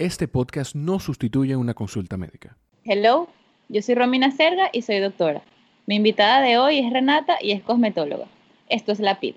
Este podcast no sustituye una consulta médica. Hello, yo soy Romina Serga y soy doctora. Mi invitada de hoy es Renata y es cosmetóloga. Esto es La PID.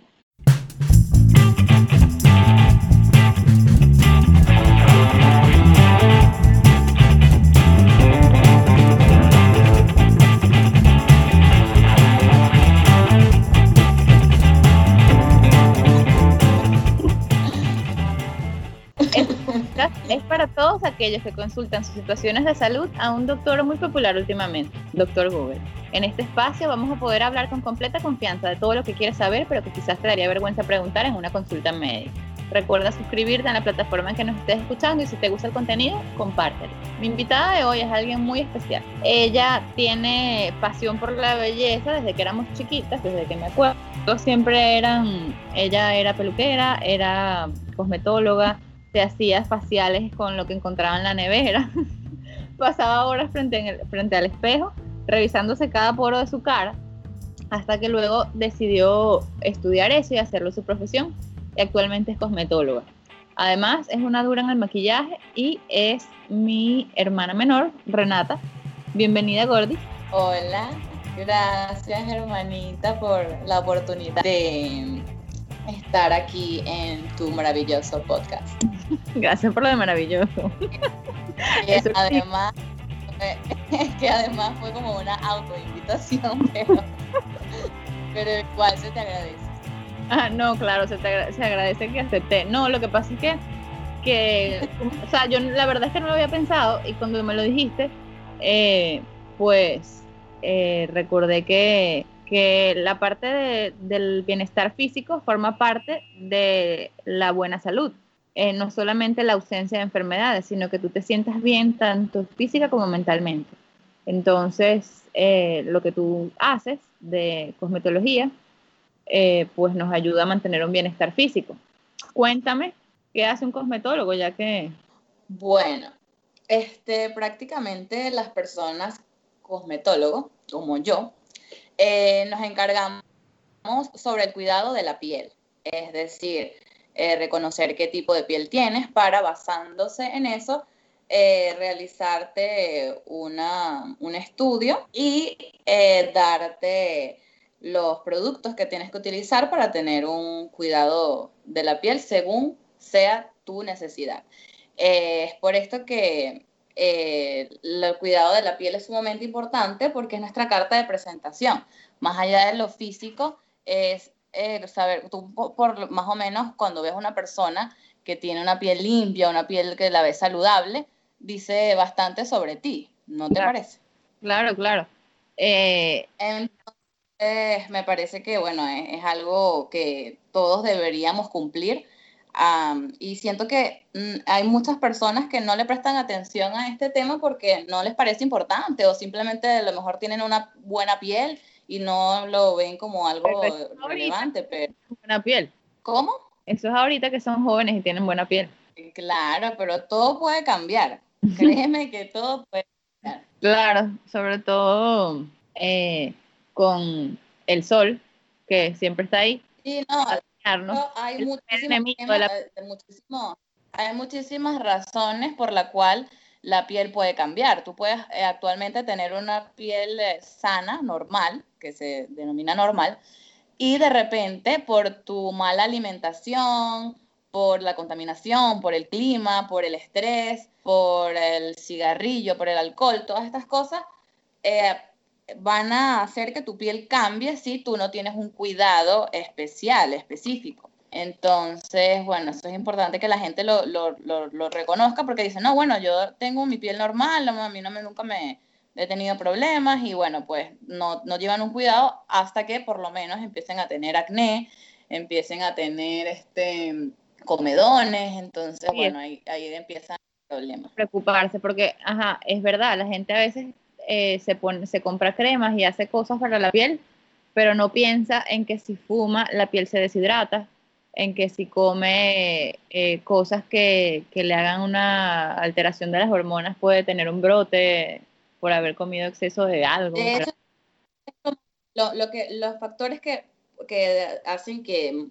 Es para todos aquellos que consultan sus situaciones de salud a un doctor muy popular últimamente, Doctor Google. En este espacio vamos a poder hablar con completa confianza de todo lo que quieres saber, pero que quizás te daría vergüenza preguntar en una consulta médica. Recuerda suscribirte a la plataforma en que nos estés escuchando y si te gusta el contenido, compártelo. Mi invitada de hoy es alguien muy especial. Ella tiene pasión por la belleza desde que éramos chiquitas, desde que me acuerdo. Siempre eran, ella era peluquera, era cosmetóloga, se hacía faciales con lo que encontraba en la nevera. Pasaba horas frente, frente al espejo, revisándose cada poro de su cara, hasta que luego decidió estudiar eso y hacerlo su profesión. Y actualmente es cosmetóloga. Además, es una dura en el maquillaje y es mi hermana menor, Renata. Bienvenida, Gordy. Hola, gracias, hermanita, por la oportunidad de estar aquí en tu maravilloso podcast. Gracias por lo de maravilloso. Además, que además fue como una autoinvitación, pero, pero igual se te agradece. Ah, no, claro, se, te se agradece que acepté. No, lo que pasa es que, que, o sea, yo la verdad es que no lo había pensado y cuando me lo dijiste, eh, pues eh, recordé que la parte del bienestar físico forma parte de la buena salud. Eh, no solamente la ausencia de enfermedades, sino que tú te sientas bien tanto física como mentalmente. Entonces, eh, lo que tú haces de cosmetología, eh, pues nos ayuda a mantener un bienestar físico. Cuéntame, ¿qué hace un cosmetólogo? Ya que... Bueno, este, prácticamente las personas cosmetólogos, como yo, eh, nos encargamos sobre el cuidado de la piel, es decir, eh, reconocer qué tipo de piel tienes para, basándose en eso, eh, realizarte una, un estudio y darte los productos que tienes que utilizar para tener un cuidado de la piel según sea tu necesidad. es por esto que eh, el cuidado de la piel es sumamente importante porque es nuestra carta de presentación. Más allá de lo físico, es eh, saber, tú por, más o menos cuando ves a una persona que tiene una piel limpia, una piel que la ves saludable, dice bastante sobre ti, ¿no te parece? Claro, claro. Eh, Entonces, me parece que, bueno, es algo que todos deberíamos cumplir y siento que mm, hay muchas personas que no le prestan atención a este tema porque no les parece importante o simplemente a lo mejor tienen una buena piel y no lo ven como algo relevante. Pero... Buena piel. ¿Cómo? Eso es ahorita que son jóvenes y tienen buena piel. Claro, pero todo puede cambiar. Créeme que todo puede cambiar. Claro, sobre todo eh, con el sol, que siempre está ahí. Sí, no, hay, hay muchísimas razones por la cual la piel puede cambiar. Tú puedes eh, actualmente tener una piel eh, sana, normal, que se denomina normal, y de repente por tu mala alimentación, por la contaminación, por el clima, por el estrés, por el cigarrillo, por el alcohol, todas estas cosas, eh, van a hacer que tu piel cambie si tú no tienes un cuidado especial, específico. Entonces, bueno, eso es importante que la gente lo, lo, lo, reconozca porque dicen, no, bueno, yo tengo mi piel normal, a mí no me, nunca me he tenido problemas y bueno, pues no, no llevan un cuidado hasta que por lo menos empiecen a tener acné, empiecen a tener este comedones, entonces, bueno, ahí, ahí empiezan problemas. Preocuparse porque, ajá, es verdad, la gente a veces eh, se, pone, se compra cremas y hace cosas para la piel, pero no piensa en que si fuma la piel se deshidrata, en que si come eh, cosas que, que, le hagan una alteración de las hormonas puede tener un brote por haber comido exceso de algo. lo, lo, que, los factores que, que hacen que,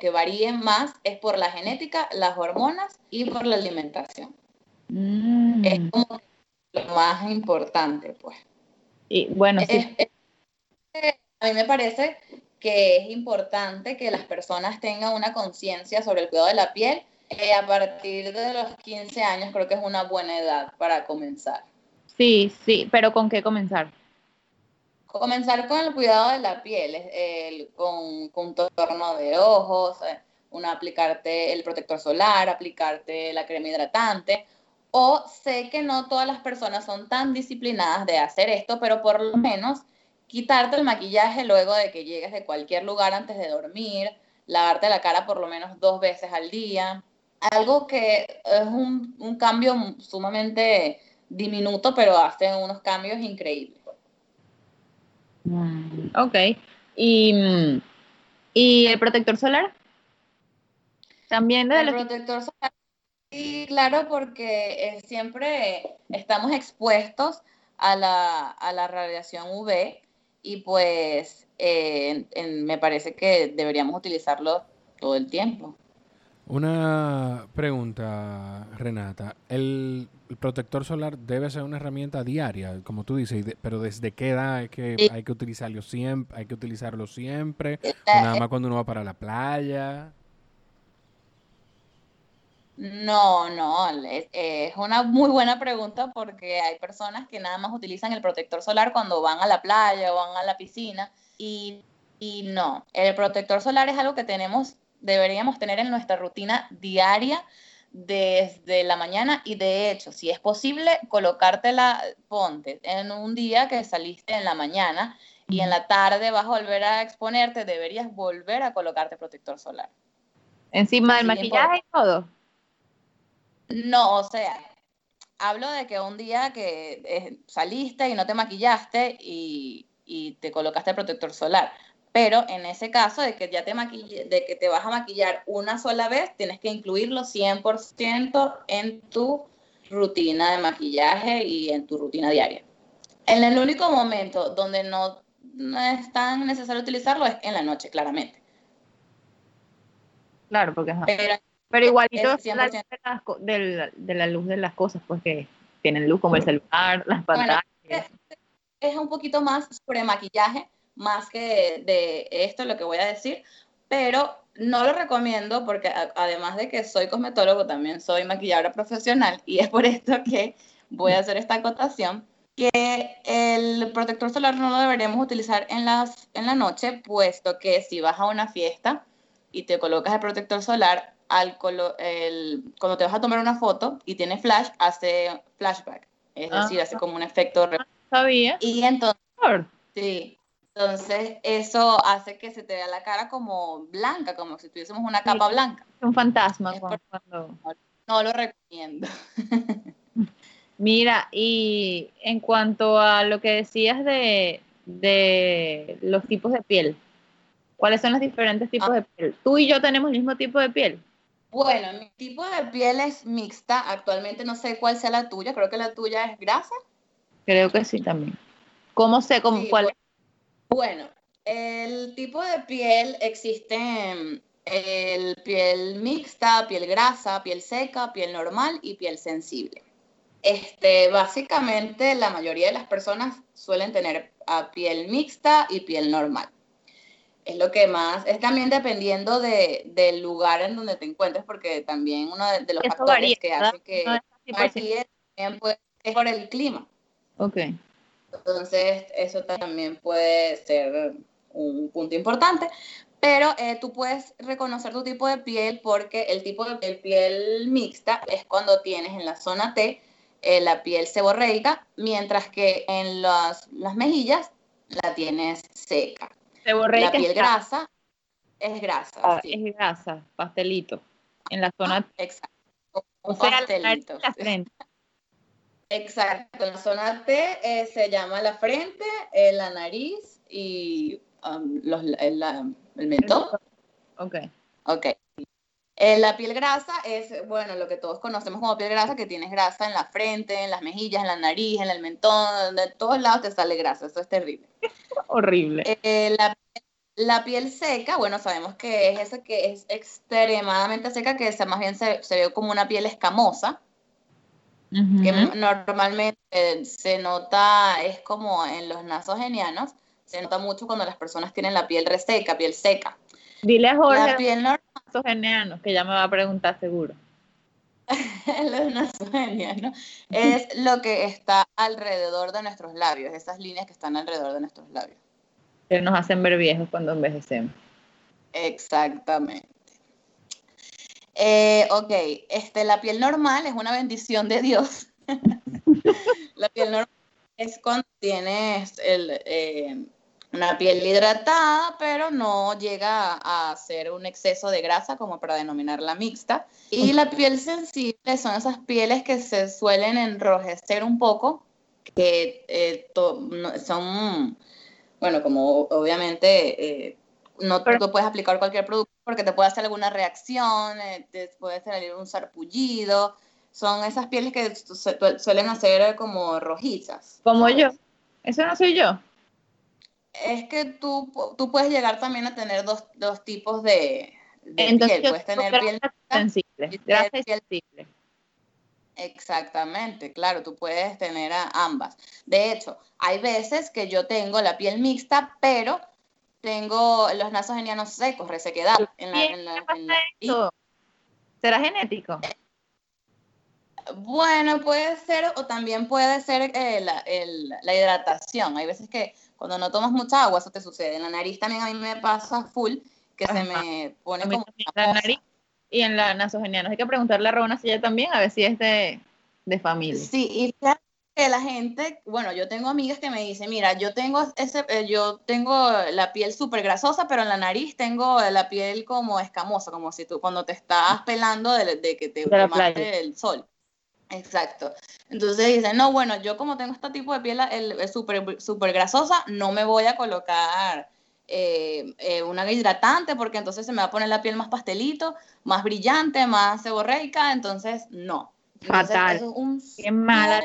que varíen más es por la genética, las hormonas y por la alimentación. Mm. Es como lo más importante, pues. Y bueno, sí. Es- es- a mí me parece que es importante que las personas tengan una conciencia sobre el cuidado de la piel. eh, a partir de los 15 años creo que es una buena edad para comenzar. Sí, sí, pero ¿con qué comenzar? Comenzar con el cuidado de la piel, el- con contorno de ojos, eh, una, aplicarte el protector solar, aplicarte la crema hidratante. O sé que no todas las personas son tan disciplinadas de hacer esto, pero por lo menos quitarte el maquillaje luego de que llegues de cualquier lugar antes de dormir, lavarte la cara por lo menos dos veces al día. Algo que es un, un cambio sumamente diminuto, pero hace unos cambios increíbles. Ok. ¿Y, mm, ¿Y el protector solar? También de El protector solar, sí, claro, porque eh, siempre estamos expuestos a la, a la radiación UV y pues eh, en- en- me parece que deberíamos utilizarlo todo el tiempo. Una pregunta, Renata. ¿El, el protector solar debe ser una herramienta diaria, como tú dices, de- pero desde qué edad es que Sí. hay que utilizarlo siempre? ¿Hay que utilizarlo siempre? ¿O Eh, nada más cuando uno va para la playa? No, no, es, una muy buena pregunta porque hay personas que nada más utilizan el protector solar cuando van a la playa o van a la piscina y, y no, el protector solar es algo que tenemos, deberíamos tener en nuestra rutina diaria desde la mañana y de hecho, si es posible, colocártela, ponte en un día que saliste en la mañana y en la tarde vas a volver a exponerte, deberías volver a colocarte protector solar. Encima del maquillaje y todo. No, o sea, hablo de que un día que eh, saliste y no te maquillaste y, y te colocaste el protector solar, pero en ese caso de que ya te maquille, de que te vas a maquillar una sola vez, tienes que incluirlo 100% en tu rutina de maquillaje y en tu rutina diaria. En el único momento donde no, no es tan necesario utilizarlo es en la noche, claramente. Claro, porque ajá. Pero Pero igualito Es es la 100%. luz de, la luz de las cosas, pues que tienen luz como el celular, las pantallas. es un poquito más sobre maquillaje, más que de esto lo que voy a decir, pero no lo recomiendo porque a- además de que soy cosmetólogo, también soy maquilladora profesional y es por esto que voy a hacer esta acotación, que el protector solar no lo deberíamos utilizar en, las, en la noche, puesto que si vas a una fiesta y te colocas el protector solar, al colo- el- cuando te vas a tomar una foto y tiene flash, hace flashback, es Ah. decir, hace como un efecto ¿Sabía? y entonces, sí, entonces eso hace que se te vea la cara como blanca, como si tuviésemos una capa Sí. blanca. Un fantasma. Cuando- No lo recomiendo. Mira, y en cuanto a lo que decías de, de los tipos de piel, ¿cuáles son los diferentes tipos Ah. de piel? Tú y yo tenemos el mismo tipo de piel. Bueno, mi tipo de piel es mixta. Actualmente no sé cuál sea la tuya. Creo que la tuya es grasa. Creo que sí también. ¿Cómo sé cómo, Sí, cuál bueno. Bueno, el tipo de piel existe el piel mixta, piel grasa, piel seca, piel normal y piel sensible. Este, básicamente la mayoría de las personas suelen tener a piel mixta y piel normal. Es lo que más, es también dependiendo de, del lugar en donde te encuentres, porque también uno de, de los Eso factores varía, que hace que No es varíe también puede ser por el clima. Ok. Entonces, eso también puede ser un punto importante. Pero eh, tú puedes reconocer tu tipo de piel porque el tipo de piel, piel mixta es cuando tienes en la zona T eh, la piel seborreica, mientras que en las, las mejillas la tienes seca. Borré La piel está- grasa es grasa. ah, sí. es grasa, pastelito. En la zona, Exacto. o Un sea, la nariz pastelito, y la sí. frente. Exacto, en la zona T eh, se llama la frente, eh, la nariz y um, los- el, la- el mentón. Ok. Ok. Eh, la piel grasa es, bueno, lo que todos conocemos como piel grasa, que tienes grasa en la frente, en las mejillas, en la nariz, en el mentón, de todos lados te sale grasa, eso es terrible. Horrible. Eh, la, la piel seca, bueno, sabemos que es esa que es extremadamente seca, que se- más bien se, se ve como una piel escamosa. que normalmente se nota, es como en los nasogenianos, se nota mucho cuando las personas tienen la piel reseca, piel seca. Dile a Jorge la piel nasogenianos, que ya me va a preguntar seguro. los nasogenianos es lo que está alrededor de nuestros labios, esas líneas que están alrededor de nuestros labios. Que nos hacen ver viejos cuando envejecemos. Exactamente. Eh, ok, este, la piel normal es una bendición de Dios. la piel normal es cuando tienes eh, una piel hidratada, pero no llega a ser un exceso de grasa como para denominarla mixta. Y la piel sensible son esas pieles que se suelen enrojecer un poco, que eh, son, bueno, como obviamente no tú puedes aplicar cualquier producto porque te puede hacer alguna reacción, eh, te puede salir un sarpullido. Son esas pieles que suelen hacer como rojizas. Como yo. Eso no soy yo. Es que tú, tú puedes llegar también a tener dos, dos tipos de, piel. Puedes tener piel sensible. sensible. Exactamente, claro, tú puedes tener a ambas. De hecho, hay veces que yo tengo la piel mixta, pero tengo los nasogenianos secos, resequedad. En la, en ¿Será genético? Bueno, puede ser, o también puede ser eh, la, la, hidratación. Hay veces que cuando no tomas mucha agua, eso te sucede. En la nariz también a mí me pasa full, que se me pone como... la nariz y en la nasogeniana. Hay que preguntarle a Rona si ella también, a ver si es de, de familia. Sí, y la gente, bueno, yo tengo amigas que me dicen, mira, yo tengo ese, eh, yo tengo la piel súper grasosa, pero en la nariz tengo la piel como escamosa, como si tú cuando te estás pelando de, que te mate el sol. Exacto. Entonces dicen, no, bueno, yo como tengo este tipo de piel el, súper super grasosa, no me voy a colocar eh, eh, una hidratante porque entonces se me va a poner la piel más pastelito, más brillante, más seborreica, entonces no. Fatal. es un Qué mala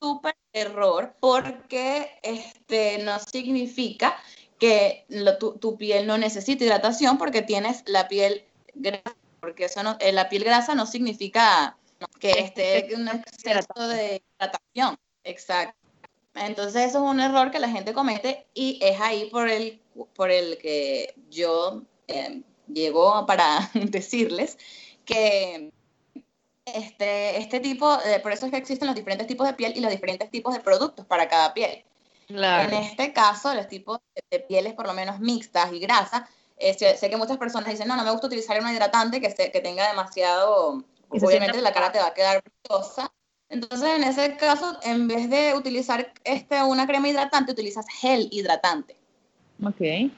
súper error porque este, no significa que tu, piel no necesita hidratación porque tienes la piel grasa, porque eso no, eh, la piel grasa no significa que esté un exceso de hidratación. Exacto. Entonces eso es un error que la gente comete y es ahí por el, por el que yo eh, llego para decirles que este, este tipo, por eso es que existen los diferentes tipos de piel y los diferentes tipos de productos para cada piel. En este caso, los tipos de pieles por lo menos mixtas y grasas, eh, sé, que muchas personas dicen, no, no me gusta utilizar un hidratante que, que tenga demasiado, obviamente la cara te va a quedar brillosa. Entonces, en ese caso, en vez de utilizar este, una crema hidratante, utilizas gel hidratante. Ok.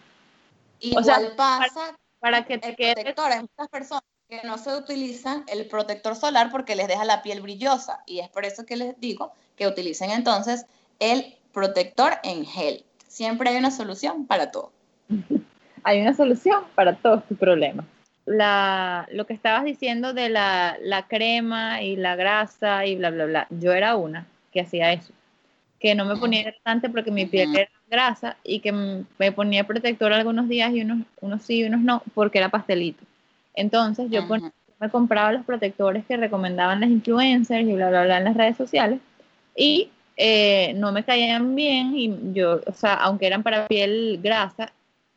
Igual pasa para, que te quede... muchas personas que no se utiliza el protector solar porque les deja la piel brillosa y es por eso que les digo que utilicen entonces el protector en gel. Siempre hay una solución para todo. hay una solución para todos tus problemas. La, lo que estabas diciendo de la, la, crema y la grasa y bla, bla, bla. Yo era una que hacía eso. Que no me ponía hidratante porque mi piel era grasa y que me ponía protector algunos días y unos, unos sí y unos no porque era pastelito. Entonces yo me compraba los protectores que recomendaban las influencers y bla, bla, bla en las redes sociales y eh, no me caían bien y yo, o sea, aunque eran para piel grasa,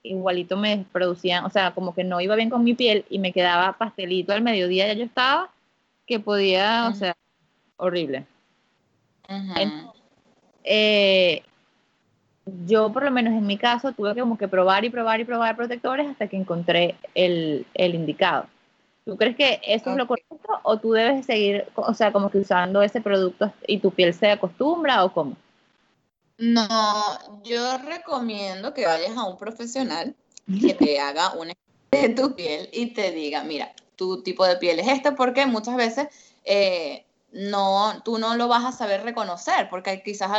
igualito me producían, o sea, como que no iba bien con mi piel y me quedaba pastelito al mediodía, ya yo estaba que podía, o sea, horrible. Eh, yo por lo menos en mi caso tuve que como que probar y probar y probar protectores hasta que encontré el, indicado. ¿Tú crees que eso es lo correcto o tú debes seguir, o sea, como que usando ese producto y tu piel se acostumbra o cómo? No, yo recomiendo que vayas a un profesional que te haga un de tu piel y te diga, mira, tu tipo de piel es este, porque muchas veces eh, no, tú no lo vas a saber reconocer, porque quizás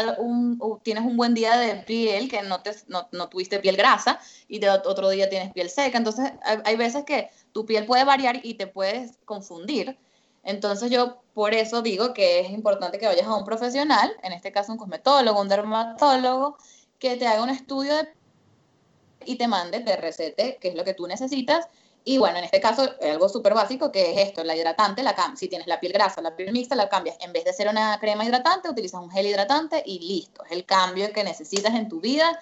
tienes un buen día de piel que no, te, no, tuviste piel grasa y de otro día tienes piel seca. Entonces, hay, veces que tu piel puede variar y te puedes confundir. Entonces, yo por eso digo que es importante que vayas a un profesional, en este caso un cosmetólogo, un dermatólogo, que te haga un estudio y te mande, te recete qué es lo que tú necesitas Y bueno, en este caso, algo súper básico que es esto, la hidratante, la si tienes la piel grasa, la piel mixta, la cambias. En vez de ser una crema hidratante, utilizas un gel hidratante y listo. Es el cambio que necesitas en tu vida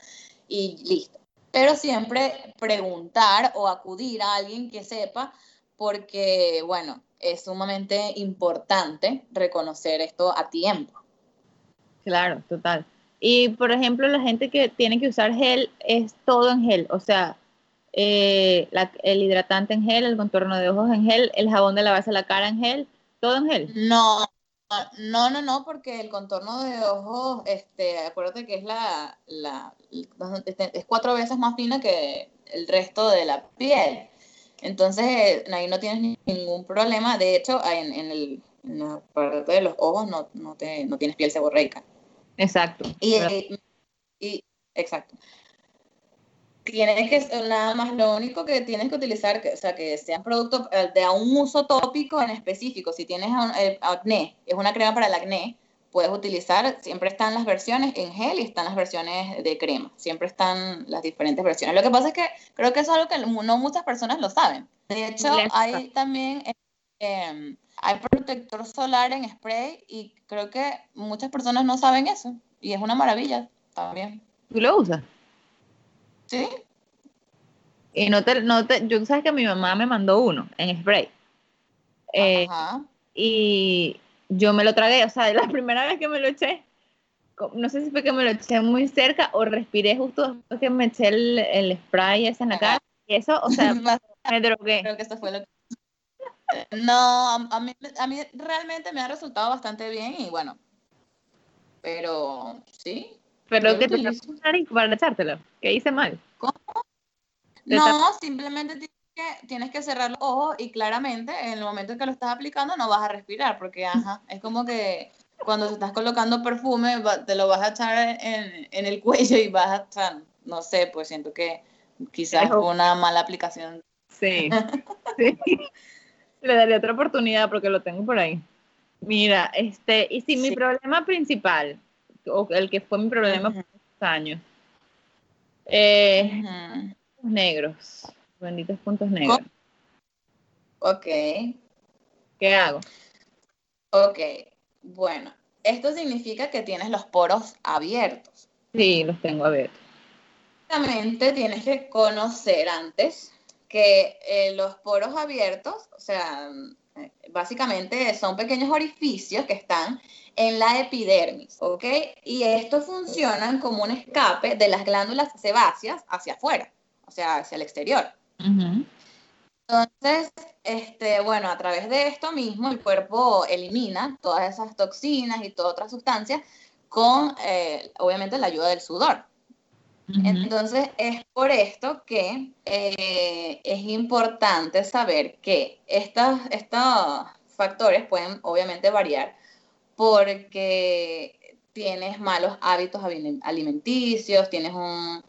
y listo. Pero siempre preguntar o acudir a alguien que sepa, porque, bueno, es sumamente importante reconocer esto a tiempo. Claro, total. Y, por ejemplo, la gente que tiene que usar gel es todo en gel, o sea, eh, el hidratante en gel, el contorno de ojos en gel, el jabón de lavarse la cara en gel, todo en gel. No, no, no, no, porque el contorno de ojos, este, acuérdate que es la, la, es cuatro veces más fina que el resto de la piel. Entonces, ahí no tienes ningún problema. De hecho, en, en, el, la parte de los ojos no, no, te, no tienes piel seborreica. Exacto. Y, y, exacto tienes que, nada más, lo único que tienes que utilizar, o sea, que sean productos eh, de un uso tópico en específico. Si tienes eh, acné, es una crema para el acné, puedes utilizar, siempre están las versiones en gel y están las versiones de crema. Siempre están las diferentes versiones. Lo que pasa es que creo que es algo que no muchas personas lo saben. De hecho, hay también, em, hay protector solar en spray y creo que muchas personas no saben eso. Y es una maravilla también. ¿Tú lo usas? Sí. Y no te, no te, yo sabes que mi mamá me mandó uno en spray. Eh, y yo me lo tragué, o sea, la primera vez que me lo eché, no sé si fue que me lo eché muy cerca o respiré justo después que me eché el, spray ese en la cara. Y eso, o sea, me drogué. Creo que eso fue lo que... No, a mí, a mí realmente me ha resultado bastante bien y bueno, pero sí, pero que te nariz para echártelo. ¿Qué hice mal? ¿Cómo? No, simplemente que, tienes que cerrar los ojos y claramente en el momento en que lo estás aplicando no vas a respirar porque, ajá, es como que cuando te estás colocando perfume te lo vas a echar en, en el cuello y vas a echar, no sé, pues siento que quizás fue una mala aplicación. Sí, sí. Le daría otra oportunidad porque lo tengo por ahí. Mira, este, y si mi problema principal o el que fue mi problema por muchos años. Eh, Negros, benditos puntos negros. Ok. ¿Qué hago? Ok, bueno, esto significa que tienes los poros abiertos. Sí, los tengo abiertos. Básicamente tienes que conocer antes que eh, los poros abiertos, o sea, eh, básicamente son pequeños orificios que están en la epidermis, ¿ok? Y estos funcionan como un escape de las glándulas sebáceas hacia afuera, o sea, hacia el exterior. Entonces, este, bueno, a través de esto mismo el cuerpo elimina todas esas toxinas y todas otras sustancias con, eh, obviamente, la ayuda del sudor. Entonces, es por esto que eh, es importante saber que estos, estos factores pueden, obviamente, variar porque tienes malos hábitos alimenticios, tienes un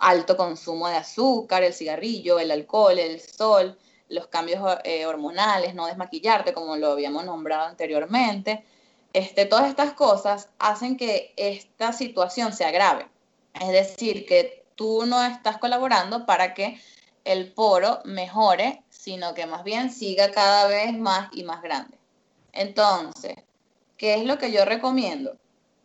alto consumo de azúcar, el cigarrillo, el alcohol, el sol, los cambios eh, hormonales, no desmaquillarte como lo habíamos nombrado anteriormente. Este, todas estas cosas hacen que esta situación se agrave. Es decir, que tú no estás colaborando para que el poro mejore, sino que más bien siga cada vez más y más grande. Entonces, ¿Qué es lo que yo recomiendo?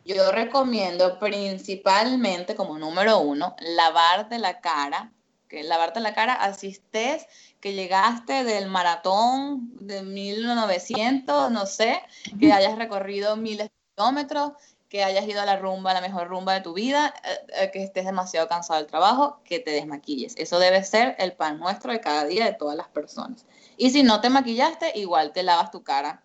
Yo recomiendo principalmente como número uno, lavarte la cara, que lavarte la cara asistes que llegaste del maratón de 1900, no sé, que hayas recorrido miles de kilómetros, que hayas ido a la rumba, la mejor rumba de tu vida, eh, eh, que estés demasiado cansado del trabajo, que te desmaquilles. Eso debe ser el pan nuestro de cada día de todas las personas. Y si no te maquillaste, igual te lavas tu cara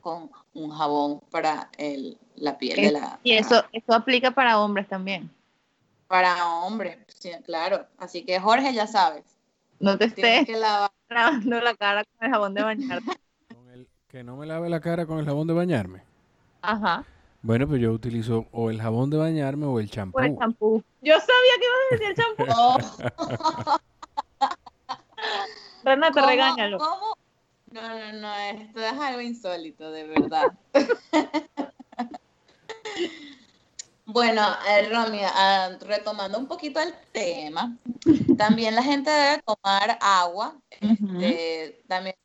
con un jabón para el, la piel de la... Y eso, eso aplica para hombres también. Para hombres, sí, claro. Así que Jorge, ya sabes. No te estés lavando la cara con el jabón de bañarte. que no me lave la cara con el jabón de bañarme. Ajá. Bueno, pues yo utilizo o el jabón de bañarme o el champú. O el champú. Yo sabía que ibas a decir el champú. Renata, regáñalo. ¿cómo, no, no, no, esto es algo insólito, de verdad. Bueno, eh, Romy, ah, retomando un poquito el tema, También la gente debe tomar agua. Este, también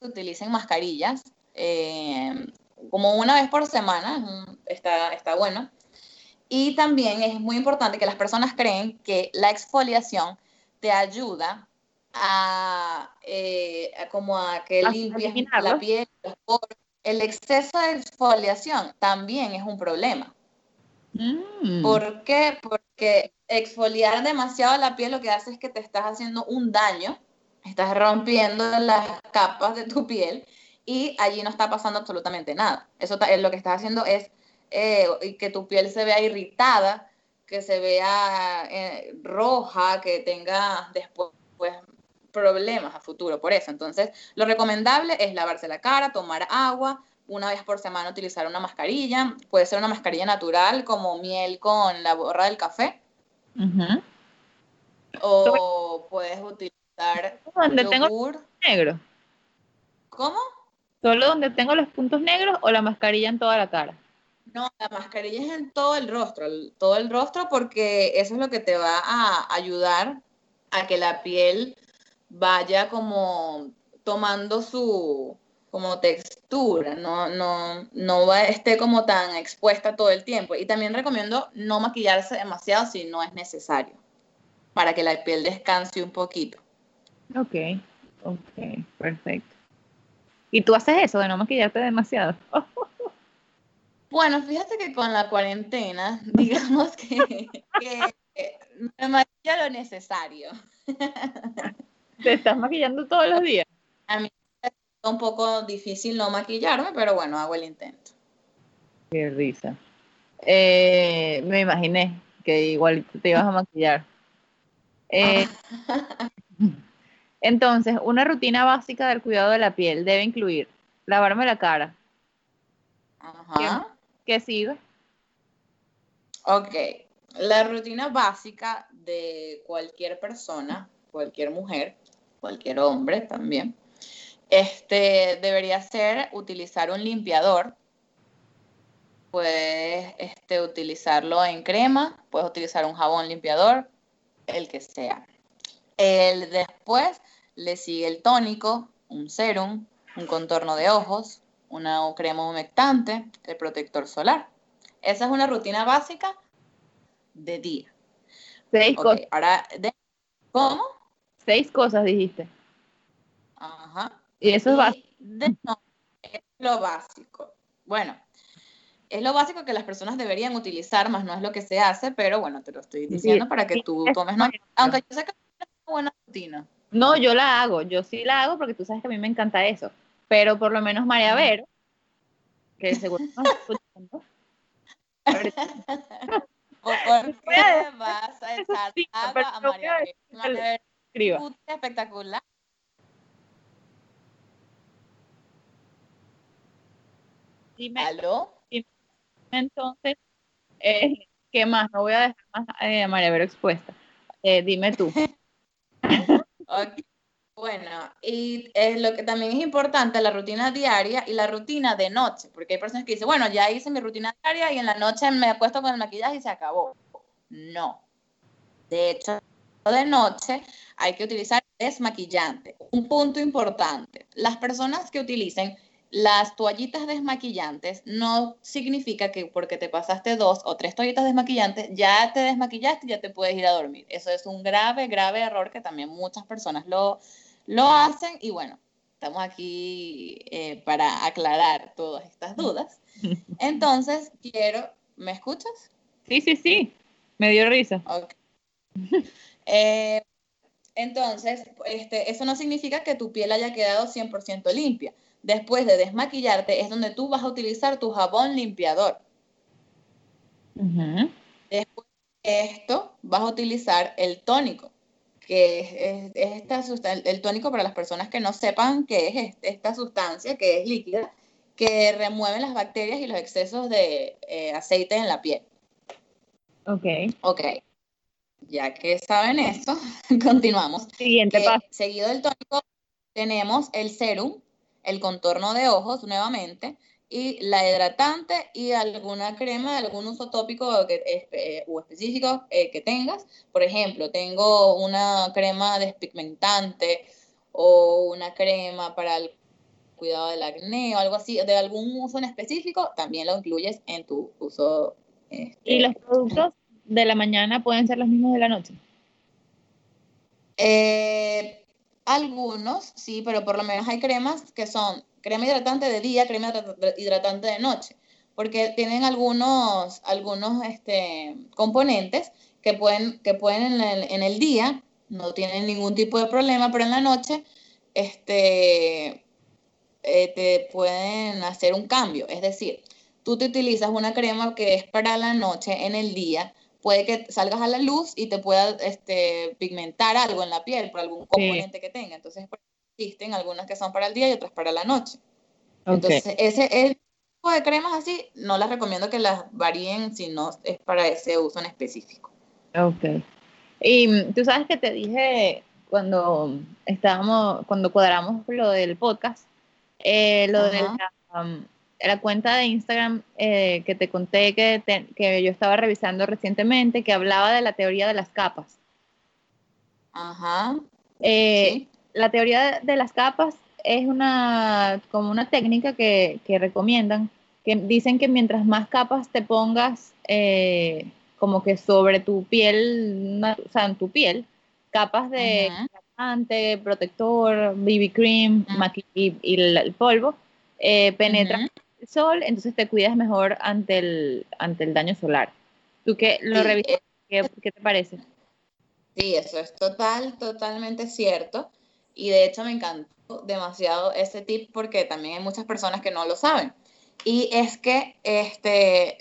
se utilicen mascarillas. eh, como una vez por semana, un- está, está bueno. Y también es muy importante que las personas creen que la exfoliación te ayuda a, eh, a como a que limpies la piel, los poros. El exceso de exfoliación también es un problema. Mm. ¿Por qué? Porque exfoliar demasiado la piel lo que hace es que te estás haciendo un daño, estás rompiendo las capas de tu piel y allí no está pasando absolutamente nada. Eso lo que estás haciendo es eh, que tu piel se vea irritada, que se vea eh, roja, que tenga después pues, problemas a futuro por eso. Entonces, lo recomendable es lavarse la cara, tomar agua, una vez por semana utilizar una mascarilla, puede ser una mascarilla natural como miel con la borra del café, o puedes utilizar Donde tengo yogur. negro. ¿Cómo? ¿Solo donde tengo los puntos negros o la mascarilla en toda la cara? No, la mascarilla es en todo el rostro, el- todo el rostro porque eso es lo que te va a ayudar a que la piel vaya como tomando su como textura, no, no, no va, esté como tan expuesta todo el tiempo. Y también recomiendo no maquillarse demasiado si no es necesario, para que la piel descanse un poquito. Ok, ok, perfecto. ¿Y tú haces eso de no maquillarte demasiado? Bueno, fíjate que con la cuarentena, digamos que, que me maquillo lo necesario. ¿Te estás maquillando todos los días? A mí es un poco difícil no maquillarme, pero bueno, hago el intento. Qué risa. Eh, me imaginé que igual te ibas a maquillar. Eh, entonces, una rutina básica del cuidado de la piel debe incluir lavarme la cara. Ajá. ¿Qué sigue? Ok. La rutina básica de cualquier persona, cualquier mujer, cualquier hombre también, este, debería ser utilizar un limpiador. Puedes este, utilizarlo en crema, puedes utilizar un jabón limpiador, el que sea. El, después le sigue el tónico, un serum, un contorno de ojos, una crema humectante, el protector solar. Esa es una rutina básica de día. Seis, cosas, ahora, de- ¿cómo? Seis cosas dijiste. Ajá. Y eso es Y básico. de- no, es lo básico. Bueno, es lo básico que las personas deberían utilizar, más no es lo que se hace, pero bueno, te lo estoy diciendo para que tú es tomes nota. Aunque yo sé que es una buena rutina. No, yo la hago, yo sí la hago porque tú sabes que a mí me encanta eso. Pero por lo menos María Vero, que seguro está escuchando, ¿O por Voy qué a decir vas a eso echar sí, agua pero a no voy a María decir Vero? María Vero, escriba. espectacular. Dime ¿Aló? entonces, eh, ¿qué más? No voy a dejar más eh, a María Vero expuesta. Eh, dime tú. Bueno, y es lo que también es importante, la rutina diaria y la rutina de noche, porque hay personas que dicen, bueno, ya hice mi rutina diaria y en la noche me acuesto con el maquillaje y se acabó. No. De hecho, de noche hay que utilizar desmaquillante. Un punto importante, las personas que utilicen las toallitas desmaquillantes no significa que porque te pasaste dos o tres toallitas desmaquillantes ya te desmaquillaste y ya te puedes ir a dormir. Eso es un grave, grave error que también muchas personas lo, lo hacen y bueno, estamos aquí eh, para aclarar todas estas dudas. Entonces, quiero, ¿me escuchas? Sí, sí, sí. Me dio risa. Ok. Eh, entonces, este, eso no significa que tu piel haya quedado 100% limpia. Después de desmaquillarte es donde tú vas a utilizar tu jabón limpiador. Ujú. Después de esto, vas a utilizar el tónico, que es, es- es esta sustan- el tónico para las personas que no sepan qué es est- esta sustancia, que es líquida, que remueve las bacterias y los excesos de eh, aceite en la piel. Ok. Ok, ya que saben esto, continuamos. Siguiente que paso. seguido del tónico tenemos el serum, el contorno de ojos nuevamente, y la hidratante y alguna crema de algún uso tópico que, eh, o específico eh, que tengas. Por ejemplo, tengo una crema despigmentante o una crema para el cuidado del acné o algo así, de algún uso en específico, también lo incluyes en tu uso. ¿Y los productos de la mañana pueden ser los mismos de la noche? Eh, algunos, sí, pero por lo menos hay cremas que son crema hidratante de día, crema hidratante de noche, porque tienen algunos, algunos este, componentes que pueden, que pueden en el, día, no tienen ningún tipo de problema, pero en la noche este, eh, te pueden hacer un cambio. Es decir, tú te utilizas una crema que es para la noche en el día, puede que salgas a la luz y te pueda este, pigmentar algo en la piel por algún componente que tenga. Entonces, existen algunas que son para el día y otras para la noche. Entonces, ese el tipo de cremas así, no las recomiendo que las varíen si no es para ese uso en específico. Ok. Y mm, tú sabes que te dije cuando estábamos, cuando cuadramos lo del podcast, eh, lo de um, la, cuenta de Instagram eh, que te conté que, que yo estaba revisando recientemente, que hablaba de la teoría de las capas. Ajá. Eh, la teoría de las capas es una, como una técnica que, recomiendan, que dicen que mientras más capas te pongas eh, como que sobre tu piel, o sea, en tu piel, capas de uh protector, BB cream y, el, polvo, eh, penetra el sol, entonces te cuidas mejor ante el, ante el daño solar. ¿Tú qué lo revisas? ¿Qué, ¿Qué te parece? Sí, eso es total, totalmente cierto. Y de hecho me encantó demasiado ese tip porque también hay muchas personas que no lo saben. Y es que este,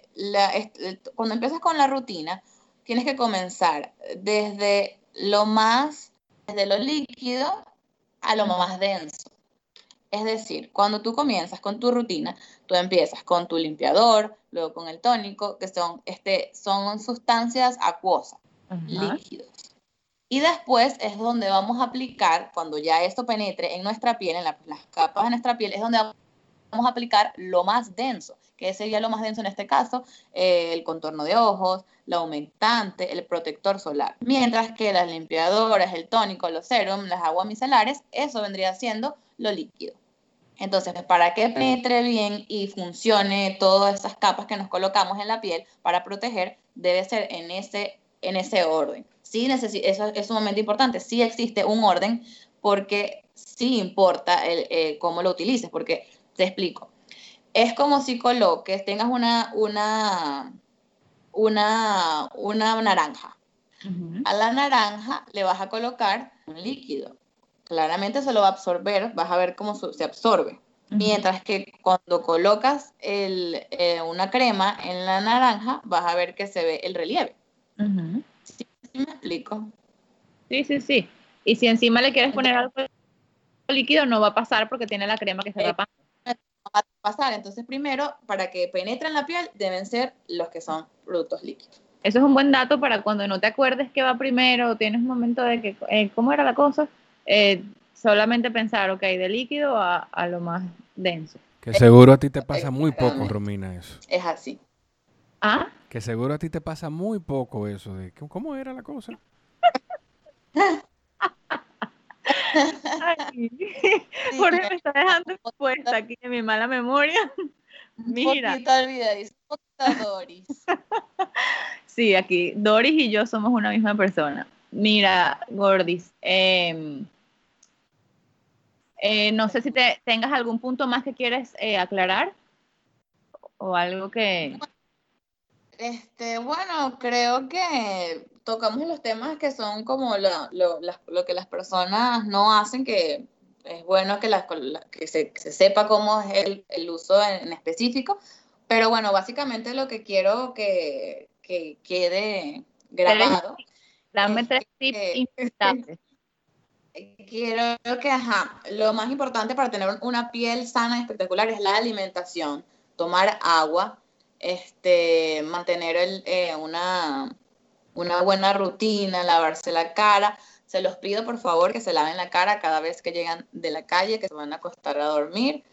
cuando empiezas con la rutina, tienes que comenzar desde lo más, desde lo líquido a lo más denso. Es decir, cuando tú comienzas con tu rutina, tú empiezas con tu limpiador, luego con el tónico, que son, este, son sustancias acuosas, líquidos. Y después es donde vamos a aplicar, cuando ya esto penetre en nuestra piel, en las capas de nuestra piel, es donde vamos a aplicar lo más denso, que sería lo más denso en este caso, eh, el contorno de ojos, la aumentante, el protector solar. Mientras que las limpiadoras, el tónico, los serums, las aguas micelares, eso vendría siendo lo líquido. Entonces, para que penetre bien y funcione todas esas capas que nos colocamos en la piel para proteger, debe ser en ese, en ese orden sí eso es sumamente importante, sí existe un orden porque sí importa el, eh, cómo lo utilices, porque te explico. Es como si coloques, tengas una, una, una, una naranja. A la naranja le vas a colocar un líquido. Claramente se lo va a absorber, vas a ver cómo se absorbe. Mientras que cuando colocas el, eh, una crema en la naranja, vas a ver que se ve el relieve me explico? Sí, sí, sí. Y si encima le quieres poner algo líquido, no va a pasar porque tiene la crema que se va a pasar. Entonces, primero, para que penetre en la piel, deben ser los que son productos líquidos. Eso es un buen dato para cuando no te acuerdes qué va primero, tienes un momento de que, eh, ¿cómo era la cosa? Eh, solamente pensar, ok, de líquido a, a, lo más denso. Que seguro a ti te pasa muy poco, Romina, eso. Es así. ¿Ah? Que seguro a ti te pasa muy poco eso de cómo era la cosa. Jorge me está dejando expuesta aquí en mi mala memoria. Mira. Doris. sí, aquí Doris y yo somos una misma persona. Mira, Gordis, em, eh, no sé si te, tengas algún punto más que quieres eh, aclarar o algo que... Este, bueno, creo que tocamos los temas que son como lo, lo, que las personas no hacen, que es bueno que, que se, sepa cómo es el, el uso en, específico, pero bueno, básicamente lo que quiero que, que quede grabado. Dame tres tips importantes. Quiero que, ajá, lo más importante para tener una piel sana y espectacular es la alimentación, tomar agua, este, mantener eh, una, buena rutina, lavarse la cara. Se los pido por favor que se laven la cara cada vez que llegan de la calle, que se van a acostar a dormir.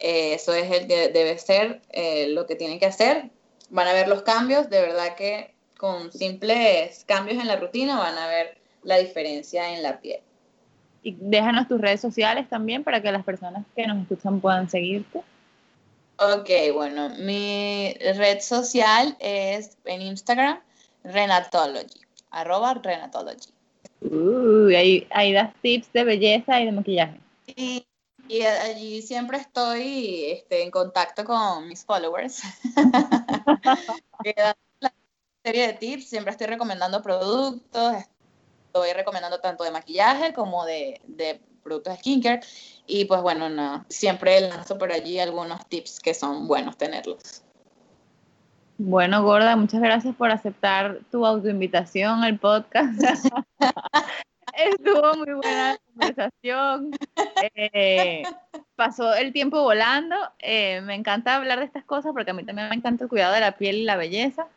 Eh, eso es el que debe ser eh, lo que tienen que hacer. Van a ver los cambios, de verdad que con simples cambios en la rutina van a ver la diferencia en la piel. Y déjanos tus redes sociales también para que las personas que nos escuchan puedan seguirte. Ok, bueno, mi red social es en Instagram, Renatology, arroba Renatology. Uy, ahí, ahí das tips de belleza y de maquillaje. Y, y allí siempre estoy este, en contacto con mis followers. serie de tips, siempre estoy recomendando productos, estoy recomendando tanto de maquillaje como de, de productos de skincare. Y pues bueno, no, siempre lanzo por allí algunos tips que son buenos tenerlos. Bueno, Gorda, muchas gracias por aceptar tu autoinvitación al podcast. Estuvo muy buena la conversación. Eh, pasó el tiempo volando. Eh, me encanta hablar de estas cosas porque a mí también me encanta el cuidado de la piel y la belleza.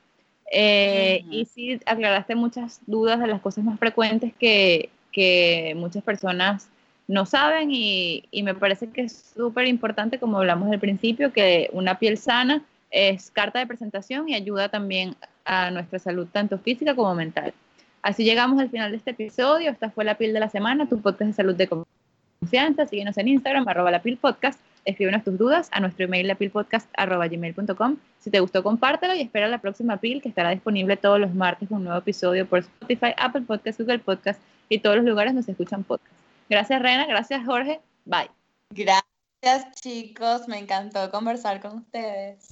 Eh, y sí, aclaraste muchas dudas de las cosas más frecuentes que, que muchas personas no saben y, y me parece que es súper importante, como hablamos al principio, que una piel sana es carta de presentación y ayuda también a nuestra salud tanto física como mental. Así llegamos al final de este episodio. Esta fue La Piel de la Semana, tu podcast de salud de confianza. Síguenos en Instagram, arroba la piel podcast. Escríbenos tus dudas a nuestro email lapilpodcast arroba gmail.com. Si te gustó, compártelo y espera la próxima pil que estará disponible todos los martes un nuevo episodio por Spotify, Apple Podcast, Google Podcast y todos los lugares donde se escuchan podcasts. Gracias, Rena. Gracias, Jorge. Bye. Gracias, chicos. Me encantó conversar con ustedes.